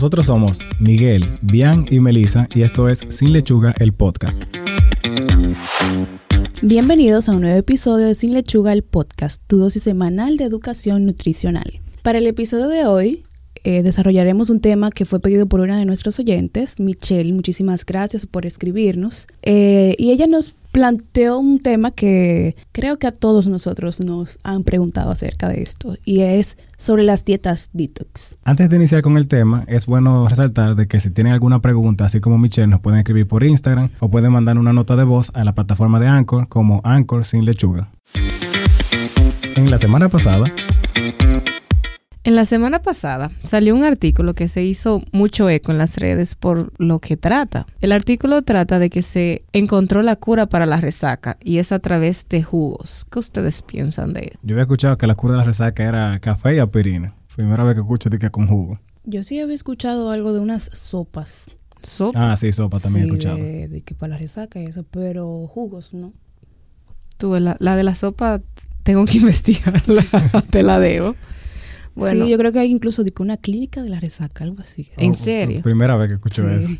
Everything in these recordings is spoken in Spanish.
Nosotros somos Miguel, Bian y Melissa y esto es Sin Lechuga, el podcast. Bienvenidos a un nuevo episodio de Sin Lechuga, el podcast, tu dosis semanal de educación nutricional. Para el episodio de hoy eh, desarrollaremos un tema que fue pedido por una de nuestros oyentes, Michelle. Muchísimas gracias por escribirnos. Eh, y ella nos planteó un tema que creo que a todos nosotros nos han preguntado acerca de esto y es sobre las dietas detox. Antes de iniciar con el tema, es bueno resaltar de que si tienen alguna pregunta, así como Michelle, nos pueden escribir por Instagram o pueden mandar una nota de voz a la plataforma de Anchor como Anchor sin lechuga. En la semana pasada en la semana pasada salió un artículo que se hizo mucho eco en las redes por lo que trata. El artículo trata de que se encontró la cura para la resaca y es a través de jugos. ¿Qué ustedes piensan de eso? Yo había escuchado que la cura de la resaca era café y aspirina. Primera vez que escucho de que con jugo. Yo sí había escuchado algo de unas sopas. Ah, sí, sopa también he escuchado. De, que para la resaca y eso, pero jugos no. Tuve la, la de la sopa, tengo que investigarla, te la debo. Bueno, sí, yo creo que hay incluso una clínica de la resaca, algo así. ¿En serio? Primera vez que escucho eso.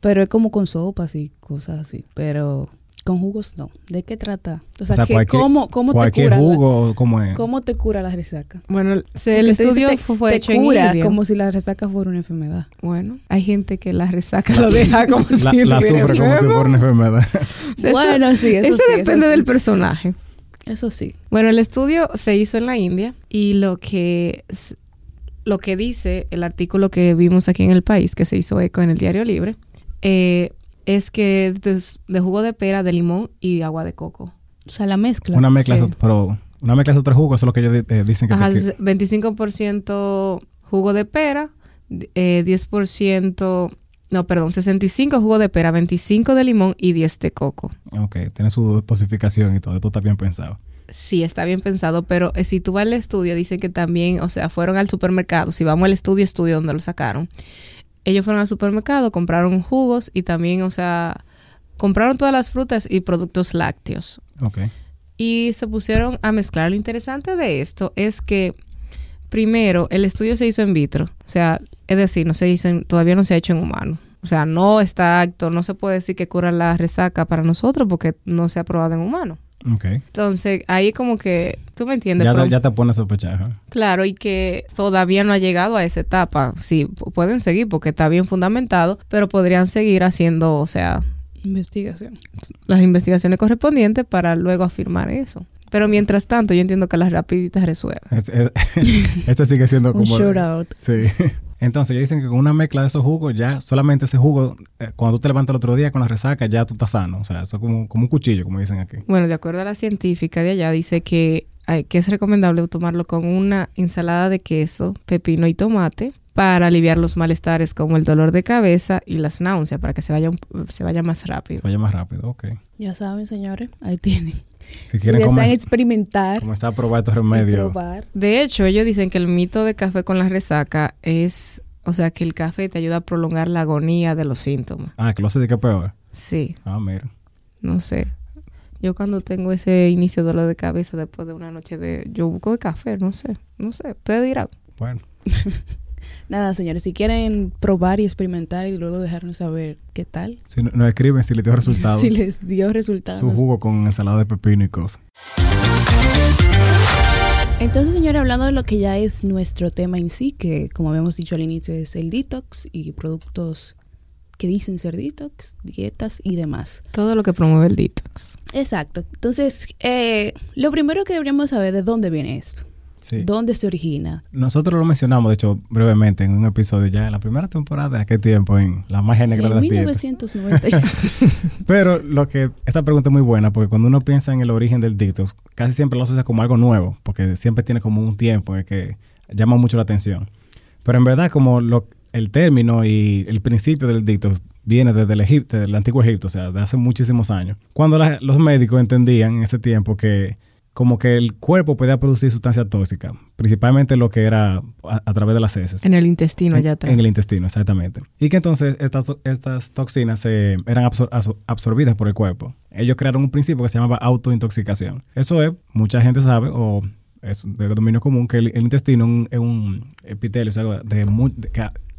Pero es como con sopas y cosas así. Pero con jugos no. ¿De qué trata? O sea, ¿cómo, cómo te cura? jugo cómo es? ¿Cómo te cura la resaca? Bueno, el estudio fue hecho cura como si la resaca fuera una enfermedad. Bueno, hay gente que la resaca lo deja como si la, la sufre como si fuera una enfermedad. bueno, sí, eso, eso depende del personaje. Eso sí. Bueno, el estudio se hizo en la India y lo que, lo que dice el artículo que vimos aquí en el país, que se hizo eco en el Diario Libre, eh, es que de, jugo de pera, de limón y de agua de coco. O sea, la mezcla. Una mezcla, pero una mezcla de otros jugos, eso es lo que ellos eh, dicen que... Ajá, 25% jugo de pera, eh, 10% no, perdón, 65 jugo de pera, 25 de limón y 10 de coco. Ok, tiene su dosificación y todo, esto está bien pensado. Sí, está bien pensado, pero eh, si tú vas al estudio, dicen que también, o sea, fueron al supermercado, si vamos al estudio, estudio donde lo sacaron, ellos fueron al supermercado, compraron jugos y también, o sea, compraron todas las frutas y productos lácteos. Ok. Y se pusieron a mezclar. Lo interesante de esto es que primero, el estudio se hizo en vitro, o sea, es decir, no se dicen, todavía no se ha hecho en humano. O sea, no está acto, no se puede decir que cura la resaca para nosotros porque no se ha probado en humano. Ok. Entonces, ahí como que, tú me entiendes. Ya, ya te pones a sospechar. Claro, y que todavía no ha llegado a esa etapa. Sí, pueden seguir porque está bien fundamentado, pero podrían seguir haciendo, o sea... Investigación. Las investigaciones correspondientes para luego afirmar eso. Pero mientras tanto, yo entiendo que las rapiditas resuelven. este sigue siendo como... Un shootout. Sí. Entonces, ellos dicen que con una mezcla de esos jugos, ya solamente ese jugo, eh, cuando tú te levantas el otro día con la resaca, ya tú estás sano. O sea, eso es como, como un cuchillo, como dicen aquí. Bueno, de acuerdo a la científica de allá, dice que, que es recomendable tomarlo con una ensalada de queso, pepino y tomate para aliviar los malestares como el dolor de cabeza y las náuseas, para que se vaya, se vaya más rápido. Se vaya más rápido, ok. Ya saben, señores, ahí tienen. Si quieren si experimentar. Comenzar a probar estos remedios. De hecho, ellos dicen que el mito de café con la resaca es, o sea, que el café te ayuda a prolongar la agonía de los síntomas. Ah, que lo hace de que peor. Sí. Ah, mira. No sé. Yo cuando tengo ese inicio de dolor de cabeza después de una noche de... Yo busco de café, no sé. No sé. Ustedes dirán. Bueno. Nada, señores, si quieren probar y experimentar y luego dejarnos saber qué tal. Si nos escriben si les dio resultados. si les dio resultados. Su jugo con ensalada de pepino y cosas. Entonces, señores, hablando de lo que ya es nuestro tema en sí, que como habíamos dicho al inicio es el detox y productos que dicen ser detox, dietas y demás. Todo lo que promueve el detox. Exacto. Entonces, eh, lo primero que deberíamos saber de dónde viene esto. ¿Dónde se origina? Nosotros lo mencionamos, de hecho, brevemente en un episodio ya en la primera temporada, ¿a qué tiempo? En La magia negra de las 1990. Pero lo que, esa pregunta es muy buena, porque cuando uno piensa en el origen del detox, casi siempre lo asocia como algo nuevo, porque siempre tiene como un tiempo en que llama mucho la atención. Pero en verdad, como lo, el término y el principio del detox viene desde el, Egipto, desde el antiguo Egipto, o sea, de hace muchísimos años. Cuando los médicos entendían en ese tiempo que como que el cuerpo podía producir sustancias tóxicas, principalmente lo que era a, través de las heces. En el intestino, allá atrás. En el intestino, exactamente. Y que entonces estas, estas toxinas eran absorbidas por el cuerpo. Ellos crearon un principio que se llamaba autointoxicación. Eso es, mucha gente sabe, o es de dominio común, que el, intestino es un epitelio, o sea, de,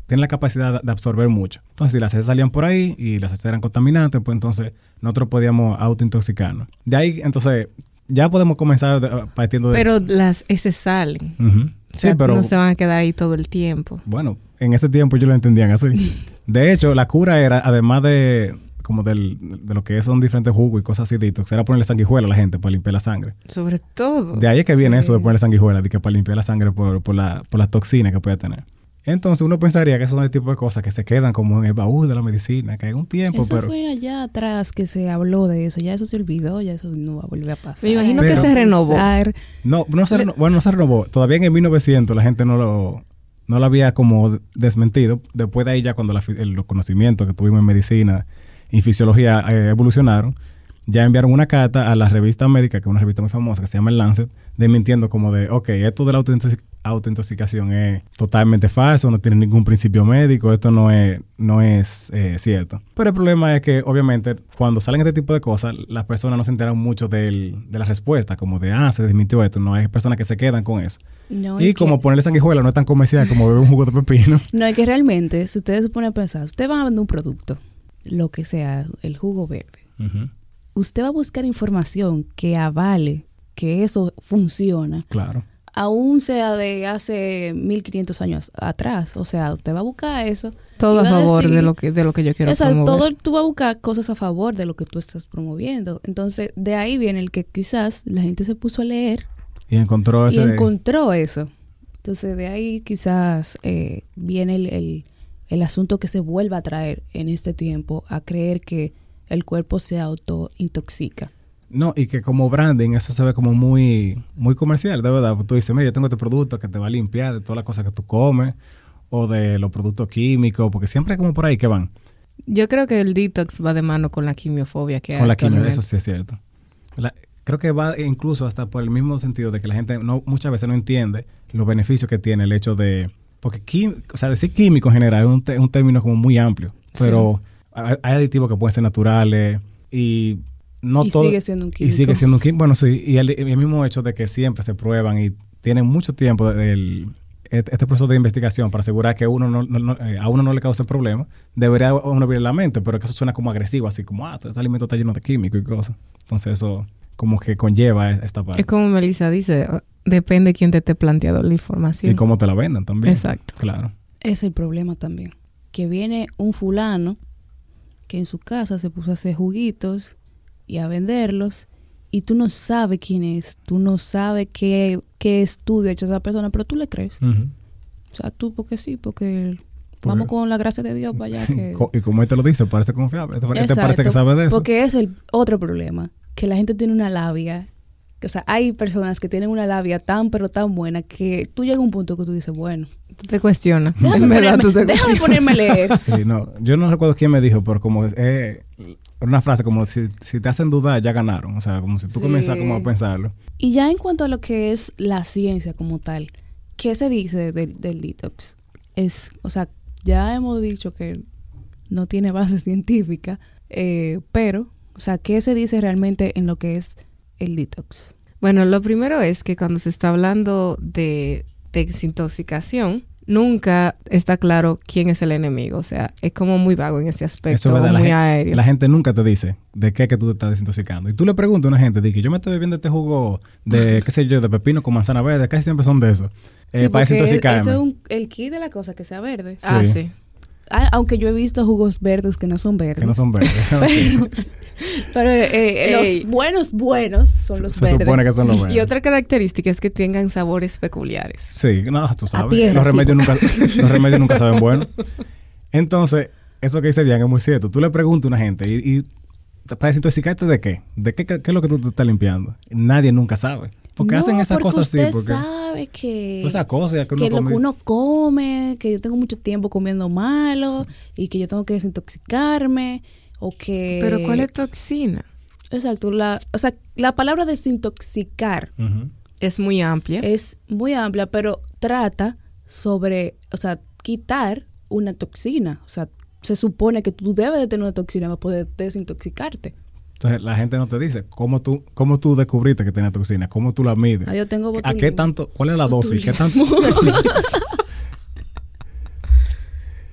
tienen la capacidad de absorber mucho. Entonces, si las heces salían por ahí y las heces eran contaminantes, pues entonces nosotros podíamos autointoxicarnos. De ahí, entonces, ya podemos comenzar partiendo de... Pero las heces salen. O Sí, pero no se van a quedar ahí todo el tiempo. bueno, en ese tiempo yo lo entendían así. De hecho, la cura era, además de como del, de lo que son diferentes jugos y cosas así, detox, era ponerle sanguijuela a la gente para limpiar la sangre. Sobre todo. De ahí es que viene eso de ponerle sanguijuela, de que para limpiar la sangre por, por, la, por las toxinas que puede tener. Entonces uno pensaría que son el tipo de cosas que se quedan como en el baúl de la medicina, que hay un tiempo, Eso pero... fue allá atrás que se habló de eso. Ya eso se olvidó, ya eso no va a volver a pasar. Me imagino que se renovó. No, no se reno- bueno, no se renovó. Todavía en el 1900 la gente no lo, no lo había como desmentido. Después de ahí ya cuando la el- los conocimientos que tuvimos en medicina y fisiología eh, evolucionaron, ya enviaron una carta a la revista médica, que es una revista muy famosa que se llama El Lancet, desmintiendo como de, ok, esto de la autointoxic- autointoxicación es totalmente falso, no tiene ningún principio médico, esto no es, no es eh, cierto. Pero el problema es que obviamente cuando salen este tipo de cosas, las personas no se enteran mucho del- de la respuesta, como de, ah, se desmintió esto, no hay personas que se quedan con eso. No, y como que- ponerle sanguijuela no es tan comercial como beber un jugo de pepino. No, es que realmente, si ustedes se ponen a pensar, ustedes van a vender un producto, lo que sea, el jugo verde. Ujú, Usted va a buscar información que avale que eso funciona, Claro. aún sea de hace 1500 años atrás. O sea, usted va a buscar eso. Todo y a favor decir- de lo que de lo que yo quiero Exacto, promover. todo tú vas a buscar cosas a favor de lo que tú estás promoviendo. Entonces, de ahí viene el que quizás la gente se puso a leer Y encontró y ese... encontró eso. Entonces, de ahí quizás eh, viene el, el- el asunto que se vuelva a traer en este tiempo a creer que el cuerpo se autointoxica. No, y que como branding eso se ve como muy, muy comercial, de verdad. Tú dices, mira, yo tengo este producto que te va a limpiar de todas las cosas que tú comes o de los productos químicos, porque siempre es como por ahí que van. Yo creo que el detox va de mano con la quimiofobia que hay Con la quimio, eso sí es cierto. La- creo que va incluso hasta por el mismo sentido de que la gente no muchas veces no entiende los beneficios que tiene el hecho de... Porque, quim- o sea, decir químico en general es un, te- un término como muy amplio, pero hay aditivos que pueden ser naturales y no y todo... sigue siendo un Y químico. sigue siendo un químico. Bueno, sí. Y el, y el mismo hecho de que siempre se prueban y tienen mucho tiempo el, este proceso de investigación para asegurar que uno no, no- no- eh, a uno no le cause problemas, debería uno abrir la mente, pero que eso suena como agresivo, así como, ah, todo este alimento está lleno de químicos y cosas. Entonces eso como que conlleva es- esta parte. Es como Melissa dice, depende quién te esté planteando la información. Y cómo te la vendan también. Exacto. Claro. Es el problema también. Que viene un fulano que en su casa se puso a hacer juguitos y a venderlos y tú no sabes quién es, tú no sabes qué, qué estudio ha hecho esa persona, pero tú le crees. O sea, tú porque sí, porque Porque- vamos con la gracia de Dios para allá. Que... Y como él te lo dice, parece confiable. Este Exacto, parece que sabe de eso. Porque es el otro problema, que la gente tiene una labia. O sea, hay personas que tienen una labia tan pero tan buena que tú llegas a un punto que tú dices, bueno, Tú te cuestionas. déjame, En verdad, tú ponerme, te déjame ponerme a leer. Sí, no, yo no recuerdo quién me dijo, pero como eh, una frase como si, si te hacen dudar, ya ganaron. O sea, como si tú Sí. comienzas como a pensarlo. Y ya en cuanto a lo que es la ciencia como tal, ¿qué se dice del, del detox? Es, o sea, ya hemos dicho que no tiene base científica, eh, pero, o sea, ¿qué se dice realmente en lo que es el detox? Bueno, lo primero es que cuando se está hablando de desintoxicación, nunca está claro quién es el enemigo. O sea, es como muy vago en ese aspecto, Eso es verdad. La, muy gen- aéreo. la gente nunca te dice de qué que tú te estás desintoxicando. Y tú le preguntas a una gente, di que yo me estoy bebiendo este jugo de, qué sé yo, de pepino con manzana verde, casi siempre son de eso. eh, Sí, para desintoxicarme. Eso es un- el key de la cosa, que sea verde. Sí. Ah, sí. Ah, aunque yo he visto jugos verdes que no son verdes. que no son verdes. Pero, pero, eh, Ey. los buenos, buenos son los Se verdes. supone que son los verdes. Y otra característica es que tengan sabores peculiares. Sí, no, tú sabes. tierra, los, remedios nunca, los remedios nunca saben bueno. Entonces, eso que dice bien es muy cierto. Tú le preguntas a una gente y, y para desintoxicarte de qué? ¿De qué, qué, qué es lo que tú te estás limpiando? Nadie nunca sabe. Porque No, hacen esas porque cosas así. usted Porque sabe que, todas esas cosas que uno que lo come- que uno come, que yo tengo mucho tiempo comiendo malo y que yo tengo que desintoxicarme o que... Pero ¿cuál es toxina? Exacto, la, o sea, la palabra desintoxicar. Es muy amplia. es muy amplia, pero trata sobre, o sea, quitar una toxina. O sea, se supone que tú debes de tener una toxina para poder desintoxicarte. Entonces, la gente no te dice cómo tú, cómo tú descubriste que tenía toxina, cómo tú la mides. Ah, yo tengo ¿A qué botulismo. tanto? ¿Cuál es la dosis? ¿Qué tanto?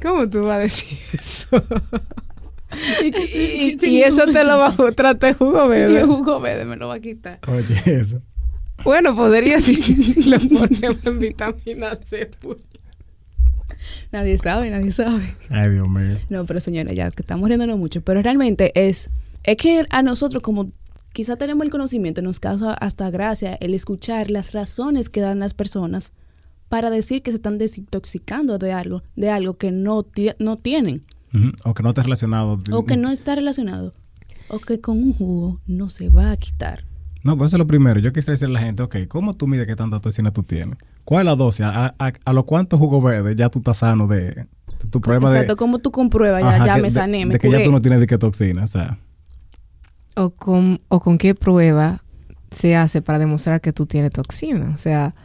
¿Cómo tú vas a decir eso? y, y, eso te lo va a tratar jugo verde. Y el jugo verde me lo va a quitar. Oye, eso. Bueno, podría si, si lo ponemos en vitamina C. pues. Nadie sabe, nadie sabe. Ay, Dios mío. No, pero señores, ya que estamos riéndonos mucho, pero realmente es, es que a nosotros como quizá tenemos el conocimiento, nos causa hasta gracia el escuchar las razones que dan las personas para decir que se están desintoxicando de algo, de algo que no, no tienen. O que no esté relacionado. o que no está relacionado, o que con un jugo no se va a quitar. No, pues eso es lo primero. Yo quisiera decirle a la gente, ok, ¿cómo tú mides qué tanta toxina tú tienes? ¿Cuál es la dosis? ¿A, a, a lo cuántos jugos verdes ya tú estás sano de, de tu problema Exacto, de... como tú compruebas, ya, Ajá, ya que- me de- sané, me De que ya tú no tienes de qué toxina, o sea... o con, o con qué prueba se hace para demostrar que tú tienes toxina. O sea,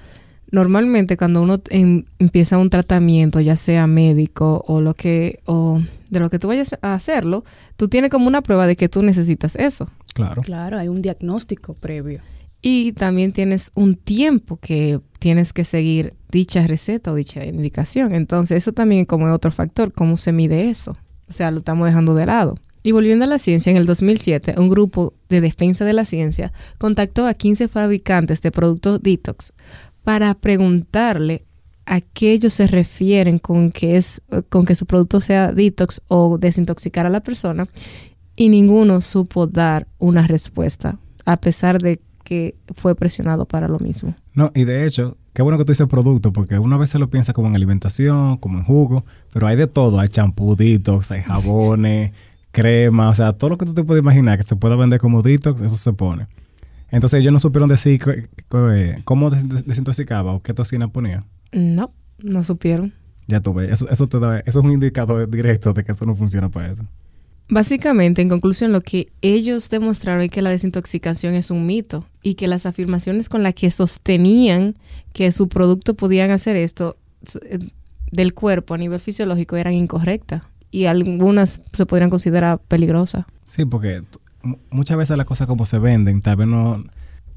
normalmente cuando uno em- empieza un tratamiento, ya sea médico o lo que, o de lo que tú vayas a hacerlo, tú tienes como una prueba de que tú necesitas eso. Claro. Claro, hay un diagnóstico previo. Y también tienes un tiempo que tienes que seguir dicha receta o dicha indicación. Entonces, eso también como otro factor, cómo se mide eso. O sea, lo estamos dejando de lado. Y volviendo a la ciencia, en el 2007, un grupo de defensa de la ciencia contactó a 15 fabricantes de productos detox para preguntarle a qué ellos se refieren con que, es, con que su producto sea detox o desintoxicar a la persona y ninguno supo dar una respuesta, a pesar de que fue presionado para lo mismo. No, y de hecho, qué bueno que tú dices producto, porque una vez se lo piensa como en alimentación, como en jugo, pero hay de todo. Hay champú detox, hay jabones, crema, o sea, todo lo que tú te puedes imaginar que se pueda vender como detox, eso se pone. Entonces ellos no supieron decir que- cómo des- desintoxicaba o qué toxina ponía. No, no supieron. Ya tú ves, eso, eso, te da, eso es un indicador directo de que eso no funciona para eso. Básicamente, en conclusión, lo que ellos demostraron es que la desintoxicación es un mito y que las afirmaciones con las que sostenían que su producto podían hacer esto eh, del cuerpo a nivel fisiológico eran incorrectas y algunas se podrían considerar peligrosas. Sí, porque muchas veces las cosas como se venden, tal vez no,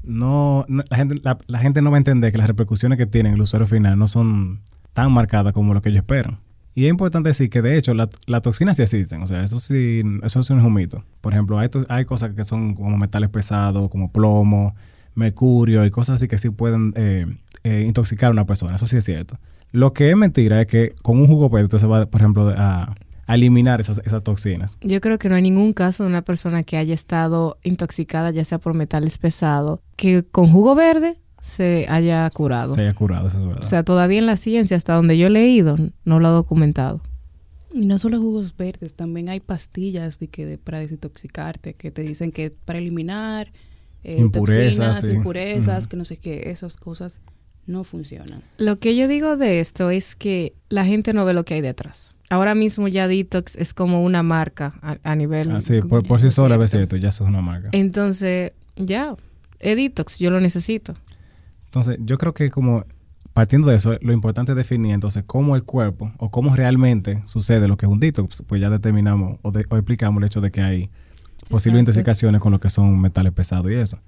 no, no- la, gente, la, la gente no va a entender que las repercusiones que tienen el usuario final no son tan marcadas como lo que ellos esperan. Y es importante decir que de hecho la- las toxinas sí existen, o sea, eso sí, eso sí no es un mito. Por ejemplo, hay, hay cosas que son como metales pesados, como plomo, mercurio y cosas así que sí pueden eh, eh, intoxicar a una persona, eso sí es cierto. Lo que es mentira es que con un jugo verde usted se va, por ejemplo, a, a eliminar esas, esas toxinas. Yo creo que no hay ningún caso de una persona que haya estado intoxicada, ya sea por metales pesados, que con jugo verde se haya curado. Se haya curado, eso es verdad. O sea, todavía en la ciencia, hasta donde yo he leído, no lo ha documentado. Y no solo jugos verdes, también hay pastillas de que de- para desintoxicarte, que te dicen que para eliminar eh, Impurezas, toxinas, sí. impurezas, que no sé qué, esas cosas no funcionan. Lo que yo digo de esto es que la gente no ve lo que hay detrás. Ahora mismo ya Detox es como una marca a, a nivel... Ah, sí, por, por sí sola, es cierto. cierto, ya eso es una marca. Entonces, ya, es Detox, yo lo necesito. Entonces, yo creo que como partiendo de eso, lo importante es definir entonces cómo el cuerpo o cómo realmente sucede lo que es un detox, pues ya determinamos o, de- o explicamos el hecho de que hay posibles intoxicaciones con lo que son metales pesados y eso.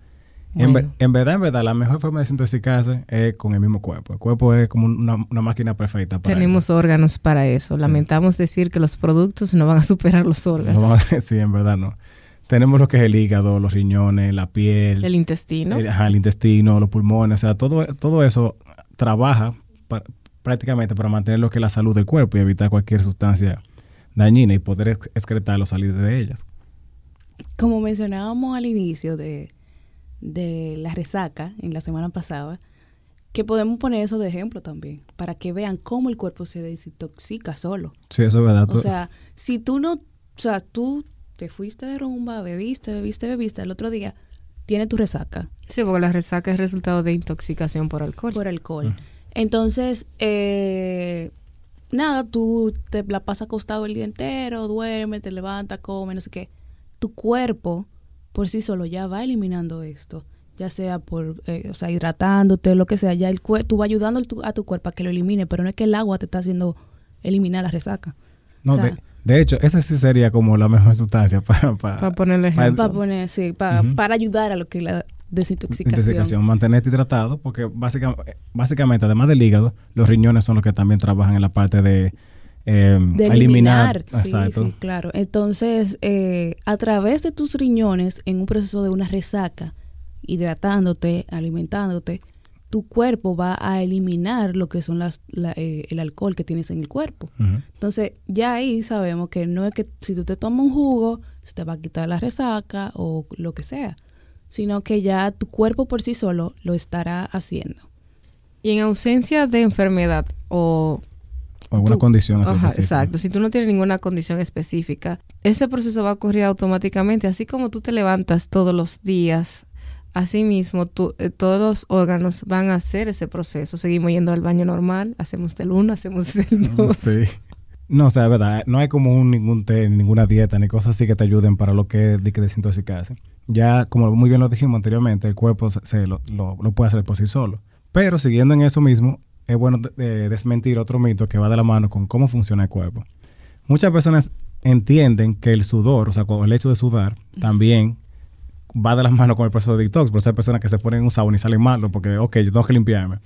En, ver- Bueno. en verdad, en verdad, la mejor forma de desintoxicarse es con el mismo cuerpo. El cuerpo es como una, una máquina perfecta para Tenemos órganos para eso. Lamentamos decir que los productos no van a superar los órganos. No decir, en verdad no. Tenemos lo que es el hígado, los riñones, la piel, El intestino. el, ajá, el intestino, los pulmones, o sea, todo, todo eso trabaja prácticamente para mantener lo que es la salud del cuerpo y evitar cualquier sustancia dañina y poder ex- excretarlo, salir de ellas. Como mencionábamos al inicio de, de la resaca en la semana pasada, que podemos poner eso de ejemplo también, para que vean cómo el cuerpo se desintoxica solo. Sí, eso es verdad. O sea, si tú no, o sea, tú te fuiste de rumba, bebiste, bebiste, bebiste, el otro día tiene tu resaca Sí, porque la resaca es resultado de intoxicación por alcohol. por alcohol. Entonces, eh, nada, tú te la pasas acostado el día entero, duerme, te levantas, come, no sé qué. Tu cuerpo por sí solo ya va eliminando esto, ya sea por, eh, o sea, hidratándote, lo que sea, ya el cue- tú vas ayudando tu- a tu cuerpo a que lo elimine, pero no es que el agua te está haciendo eliminar la resaca. no, o sea- de, de hecho, esa sí sería como la mejor sustancia para, Para ponerle para- ejemplo. Para poner, sí, para, para ayudar a lo que es la desintoxicación. intoxicación, mantenerte hidratado, porque básicamente, básicamente, además del hígado, los riñones son los que también trabajan en la parte de eh, de eliminar. eliminar. Sí, Exacto. sí, claro. Entonces, eh, a través de tus riñones, en un proceso de una resaca, hidratándote, alimentándote, tu cuerpo va a eliminar lo que son las, la- eh, el alcohol que tienes en el cuerpo. Entonces, ya ahí sabemos que no es que si tú te tomas un jugo, se te va a quitar la resaca o lo que sea, sino que ya tu cuerpo por sí solo lo estará haciendo. Y en ausencia de enfermedad o O alguna tú- condición así Ajá, específica. exacto. Si tú no tienes ninguna condición específica, ese proceso va a ocurrir automáticamente, así como tú te levantas todos los días. Asimismo, tú, eh, todos los órganos van a hacer ese proceso. Seguimos yendo al baño normal, hacemos del 1, hacemos del 2. Sí. No, o sea, es verdad, no hay como un, ningún té, ninguna dieta, ni cosas así que te ayuden para lo que es de que desintoxicarse. Ya, como muy bien lo dijimos anteriormente, el cuerpo se, se lo, lo- lo puede hacer por sí solo. Pero siguiendo en eso mismo, es bueno de- de desmentir otro mito que va de la mano con cómo funciona el cuerpo. Muchas personas entienden que el sudor, o sea, con el hecho de sudar, también va de la mano con el proceso de detox. Por eso hay personas que se ponen un sabón y salen malos porque, ok, yo tengo que limpiarme.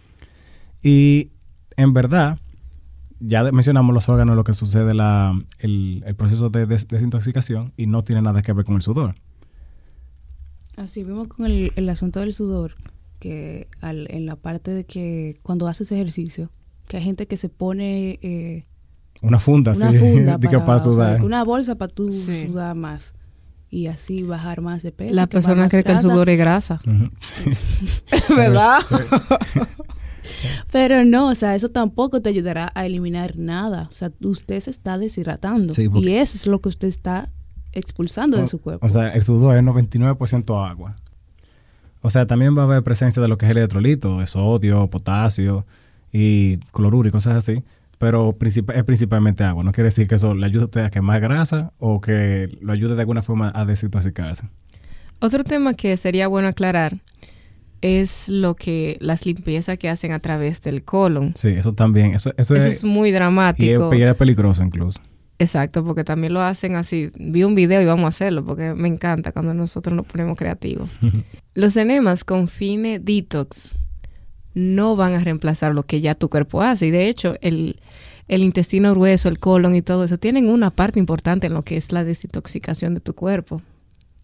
Y en verdad, ya mencionamos los órganos, lo que sucede la, el, el proceso de des- desintoxicación y no tiene nada que ver con el sudor. Así vimos con el, el asunto del sudor, que al- en la parte de que cuando haces ejercicio, que hay gente que se pone eh, Una funda, una sí, funda de que para, para o sea, sudar. una bolsa para tú Sí. sudar más y así bajar más de peso. La persona cree que el sudor es grasa. Sí. ¿Verdad? Pero no, o sea, eso tampoco te ayudará a eliminar nada. O sea, usted se está deshidratando Sí, porque- y eso es lo que usted está expulsando de su cuerpo. O sea, el sudor es 99% agua. O sea, también va a haber presencia de lo que es el electrolito, de sodio, potasio y cloruro y cosas así. Pero princip- es principalmente agua. No quiere decir que eso le ayude a usted a quemar grasa o que lo ayude de alguna forma a desintoxicarse. Otro tema que sería bueno aclarar es lo que las limpiezas que hacen a través del colon. Sí, eso también. Eso, eso, Eso es, es muy dramático. y es peligroso incluso. Exacto, porque también lo hacen así. Vi un video y vamos a hacerlo porque me encanta cuando nosotros nos ponemos creativos. Los enemas con fines detox no van a reemplazar lo que ya tu cuerpo hace. Y de hecho, el, el intestino grueso, el colon y todo eso tienen una parte importante en lo que es la desintoxicación de tu cuerpo.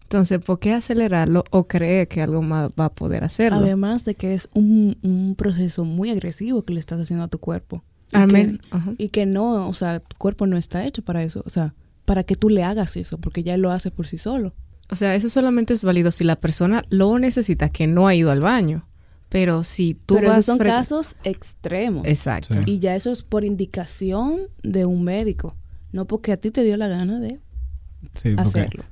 Entonces, ¿por qué acelerarlo o creer que algo más va a poder hacerlo? Además de que es un, un proceso muy agresivo que le estás haciendo a tu cuerpo. Y que- ajá. Y que no, o sea, tu cuerpo no está hecho para eso. O sea, para que tú le hagas eso, porque ya lo hace por sí solo. O sea, eso solamente es válido si la persona lo necesita, que no ha ido al baño. Pero si tú Pero vas... esos son casos extremos. Exacto. Sí. Y ya eso es por indicación de un médico, no porque a ti te dio la gana de Sí, porque hacerlo.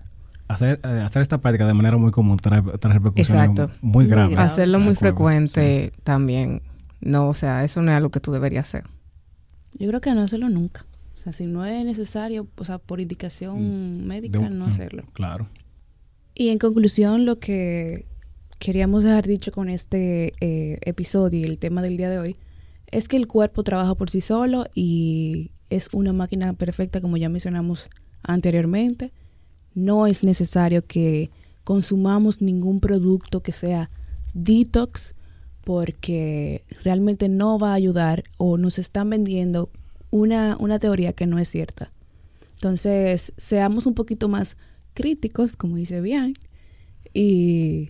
hacer, eh, hacer esta práctica de manera muy común trae, trae repercusiones Exacto. muy Muy graves. grave. Hacerlo muy cuerpo, frecuente también. No, o sea, eso no es algo que tú deberías hacer. Yo creo que no hacerlo nunca. O sea, si no es necesario, o sea, por indicación sí. médica, De no mm, hacerlo. Claro. Y en conclusión, lo que queríamos dejar dicho con este eh, episodio y el tema del día de hoy es que el cuerpo trabaja por sí solo y es una máquina perfecta, como ya mencionamos anteriormente. No es necesario que consumamos ningún producto que sea detox porque realmente no va a ayudar o nos están vendiendo una, una teoría que no es cierta. Entonces, seamos un poquito más críticos, como dice Bian, y,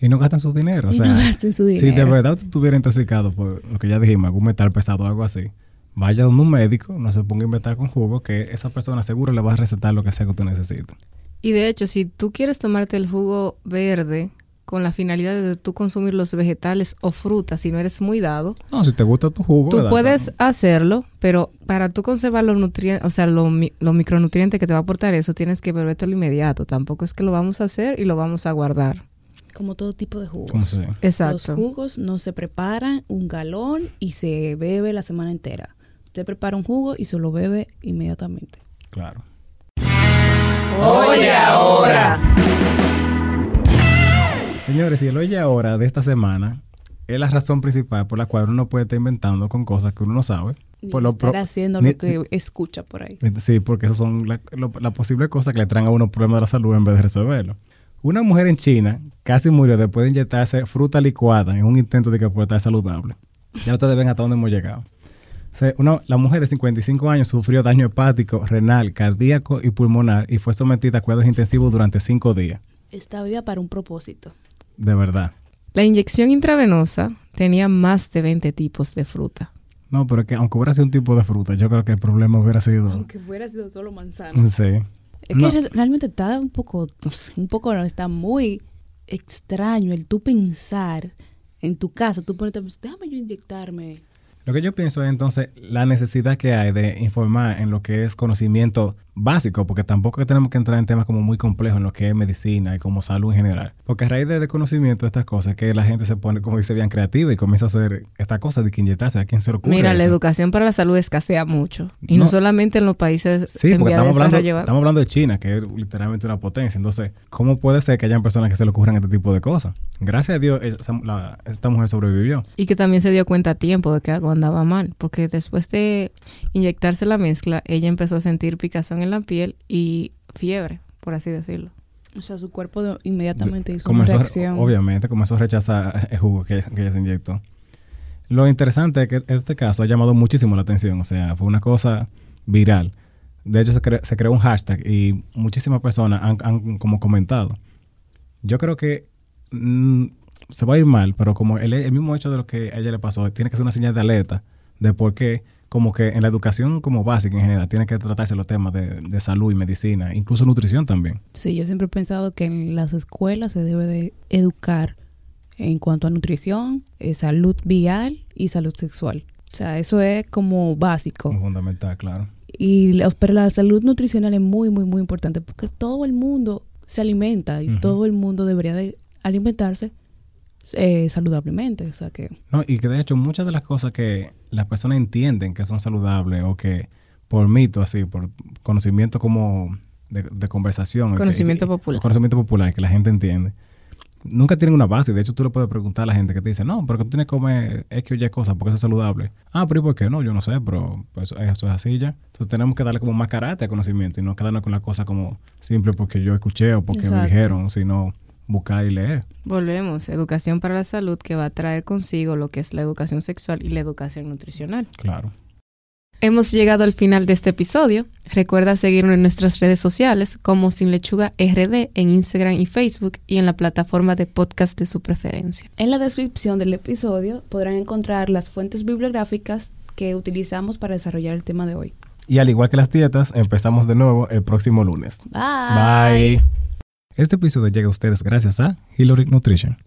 Y no gastan su dinero. O y sea, no gasten su dinero. si de verdad usted estuviera intoxicado por lo que ya dijimos, algún metal pesado o algo así, vaya donde un médico, no se ponga a inventar con jugo, que esa persona seguro le va a recetar lo que sea que usted necesite. Y de hecho, si tú quieres tomarte el jugo verde con la finalidad de tú consumir los vegetales o frutas, si no eres muy dado, No, si te gusta tu jugo, tú puedes hacerlo, pero para tú conservar los nutrientes, o sea, los micronutrientes que te va a aportar eso, tienes que bebértelo inmediato. Tampoco es que lo vamos a hacer y lo vamos a guardar. Como todo tipo de jugos. ¿Cómo se llama? Los Exacto. jugos no se preparan un galón y se bebe la semana entera. Usted prepara un jugo y se lo bebe inmediatamente. Claro. Oye ahora. Señores, y el oye ahora de esta semana es la razón principal por la cual uno puede estar inventando con cosas que uno no sabe. Ni Por lo estar pro- haciendo ni- lo que escucha por ahí. Sí, porque esas son las la, la posibles cosas que le traen a uno problemas de la salud en vez de resolverlo. Una mujer en China casi murió después de inyectarse fruta licuada en un intento de que pueda estar saludable. Ya ustedes ven hasta dónde hemos llegado. Una- la mujer de 55 años sufrió daño hepático, renal, cardíaco y pulmonar y fue sometida a cuidados intensivos durante cinco días. Está viva para un propósito. De verdad. La inyección intravenosa tenía más de 20 tipos de fruta. No, pero es que aunque hubiera sido un tipo de fruta, yo creo que el problema hubiera sido... Aunque fuera sido solo manzana. Sí. Es No. que re- realmente está un poco, un poco no, está muy extraño el tú pensar en tu casa, tú ponerte, déjame yo inyectarme. Lo que yo pienso es entonces la necesidad que hay de informar en lo que es conocimiento básico, porque tampoco tenemos que entrar en temas como muy complejos en lo que es medicina y como salud en general. Porque a raíz de, de conocimiento de estas cosas, que la gente se pone, como dice, bien creativa y comienza a hacer esta cosa de que inyectarse. ¿A quién se le ocurre Mira, la educación para la salud escasea mucho. Y no, No. solamente en los países Sí, en porque de estamos hablando, estamos hablando de China, que es literalmente una potencia. Entonces, ¿cómo puede ser que hayan personas que se le ocurran este tipo de cosas? Gracias a Dios, esa- la- esta mujer sobrevivió. Y que también se dio cuenta a tiempo de que algo andaba mal, porque después de inyectarse la mezcla, ella empezó a sentir picazón en la piel y fiebre, por así decirlo. O sea, su cuerpo inmediatamente hizo una comenzó, reacción. obviamente, comenzó a rechazar el jugo que, que ella se inyectó. Lo interesante es que este caso ha llamado muchísimo la atención, o sea, fue una cosa viral. De hecho, se, cre- se creó un hashtag y muchísimas personas han, han como comentado. Yo creo que mm, se va a ir mal, pero como el, el mismo hecho de lo que a ella le pasó, tiene que ser una señal de alerta de por qué, como que en la educación como básica en general, tiene que tratarse los temas de, de salud y medicina, incluso nutrición también. Sí, yo siempre he pensado que en las escuelas se debe de educar en cuanto a nutrición, eh, salud vial y salud sexual. O sea, eso es como básico. Fundamental, claro. Y la, pero la salud nutricional es muy, muy, muy importante porque todo el mundo se alimenta y todo el mundo debería de alimentarse eh, saludablemente. O sea que No, y que de hecho muchas de las cosas que las personas entienden que son saludables o que por mito, así, por conocimiento como de, de conversación. Conocimiento que- popular. Conocimiento popular que la gente entiende. Nunca tienen una base. De hecho, tú le puedes preguntar a la gente que te dice, no, pero que tú tienes que comer X o Y cosas porque eso es saludable. Ah, pero ¿y por qué no? Yo no sé, pero pues, eso es así ya. Entonces tenemos que darle como más carácter al conocimiento y no quedarnos con la cosa como simple porque yo escuché o porque me dijeron, sino buscar y leer. Volvemos, educación para la salud que va a traer consigo lo que es la educación sexual y la educación nutricional. Claro. Hemos llegado al final de este episodio. Recuerda seguirnos en nuestras redes sociales como Sin Lechuga RD en Instagram y Facebook y en la plataforma de podcast de su preferencia. en la descripción del episodio podrán encontrar las fuentes bibliográficas que utilizamos para desarrollar el tema de hoy. Y al igual que las dietas, empezamos de nuevo el próximo lunes. Bye. Bye. Este episodio llega a ustedes gracias a Hillary Nutrition.